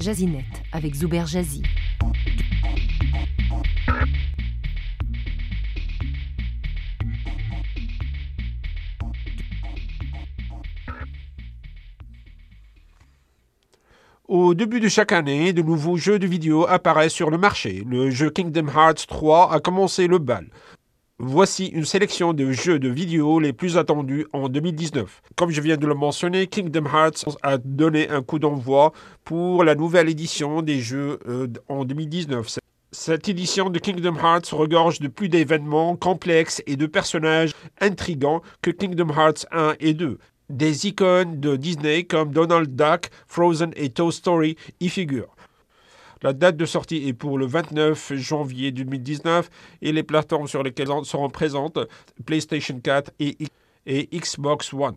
Jazinet avec Zuber Jazzy. Au début de chaque année, de nouveaux jeux de vidéo apparaissent sur le marché. Le jeu Kingdom Hearts 3 a commencé le bal. Voici une sélection de jeux de vidéo les plus attendus en 2019. Comme je viens de le mentionner, Kingdom Hearts a donné un coup d'envoi pour la nouvelle édition des jeux euh, en 2019. Cette édition de Kingdom Hearts regorge de plus d'événements complexes et de personnages intrigants que Kingdom Hearts 1 et 2. Des icônes de Disney comme Donald Duck, Frozen et Toy Story y figurent. La date de sortie est pour le 29 janvier 2019 et les plateformes sur lesquelles seront présentes PlayStation 4 et, et Xbox One.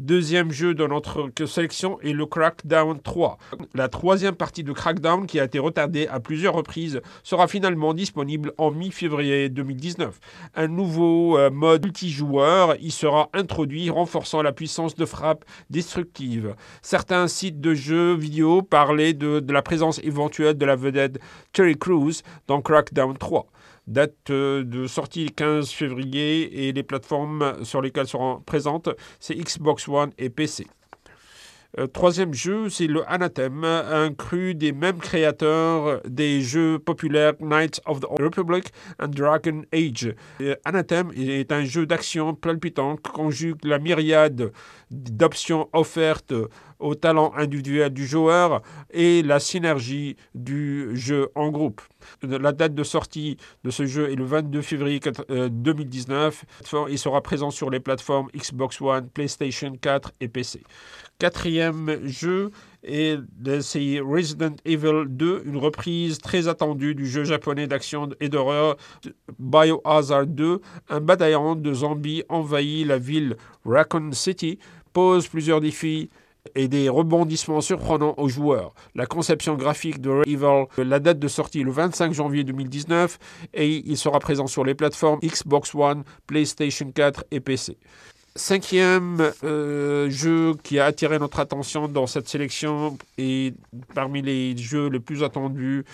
Deuxième jeu de notre sélection est le Crackdown 3. La troisième partie de Crackdown, qui a été retardée à plusieurs reprises, sera finalement disponible en mi-février 2019. Un nouveau euh, mode multijoueur y sera introduit, renforçant la puissance de frappe destructive. Certains sites de jeux vidéo parlaient de, la présence éventuelle de la vedette Terry Crews dans Crackdown 3 date euh, de sortie 15 février et les plateformes sur lesquelles seront présentes, c'est Xbox One et PC. Euh, troisième jeu, c'est le Anathem, un cru des mêmes créateurs des jeux populaires Knights of the Republic and Dragon Age. Euh, Anathem est un jeu d'action palpitant qui conjugue la myriade d'options offertes au talent individuel du joueur et la synergie du jeu en groupe. La date de sortie de ce jeu est le 22 février 2019. Euh, Il sera présent sur les plateformes Xbox One, PlayStation 4 et PC. Quatrième jeu est c'est Resident Evil 2, une reprise très attendue du jeu japonais d'action et d'horreur Biohazard 2. Un bataillon de zombies envahit la ville Raccoon City, pose plusieurs défis et des rebondissements surprenants aux joueurs. La conception graphique de Evil, la date de sortie le 25 janvier 2019 et il sera présent sur les plateformes Xbox One, PlayStation 4 et PC. Cinquième euh, jeu qui a attiré notre attention dans cette sélection et parmi les jeux les plus attendus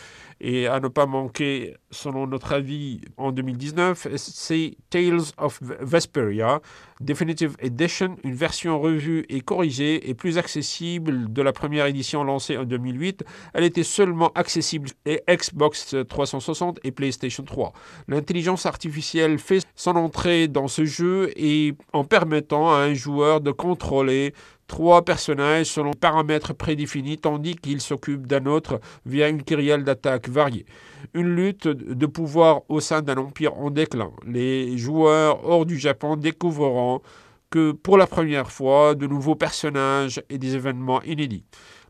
et à ne pas manquer, selon notre avis, en 2019, c'est Tales of Vesperia, Definitive Edition, une version revue et corrigée et plus accessible de la première édition lancée en 2008. Elle était seulement accessible et Xbox 360 et PlayStation 3. L'intelligence artificielle fait son entrée dans ce jeu et en permettant à un joueur de contrôler trois personnages selon paramètres prédéfinis, tandis qu'il s'occupe d'un autre via une kyrielle d'attaque variée. Une lutte de pouvoir au sein d'un empire en déclin. Les joueurs hors du Japon découvriront que pour la première fois, de nouveaux personnages et des événements inédits.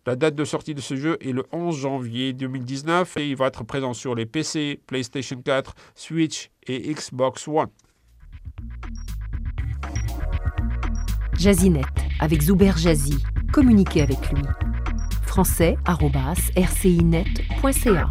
La date de sortie de ce jeu est le 11 janvier 2019 et il va être présent sur les PC, PlayStation 4, Switch et Xbox One. Jazinet avec Zuber Jazzy. Communiquez avec lui. français.rcinet.ca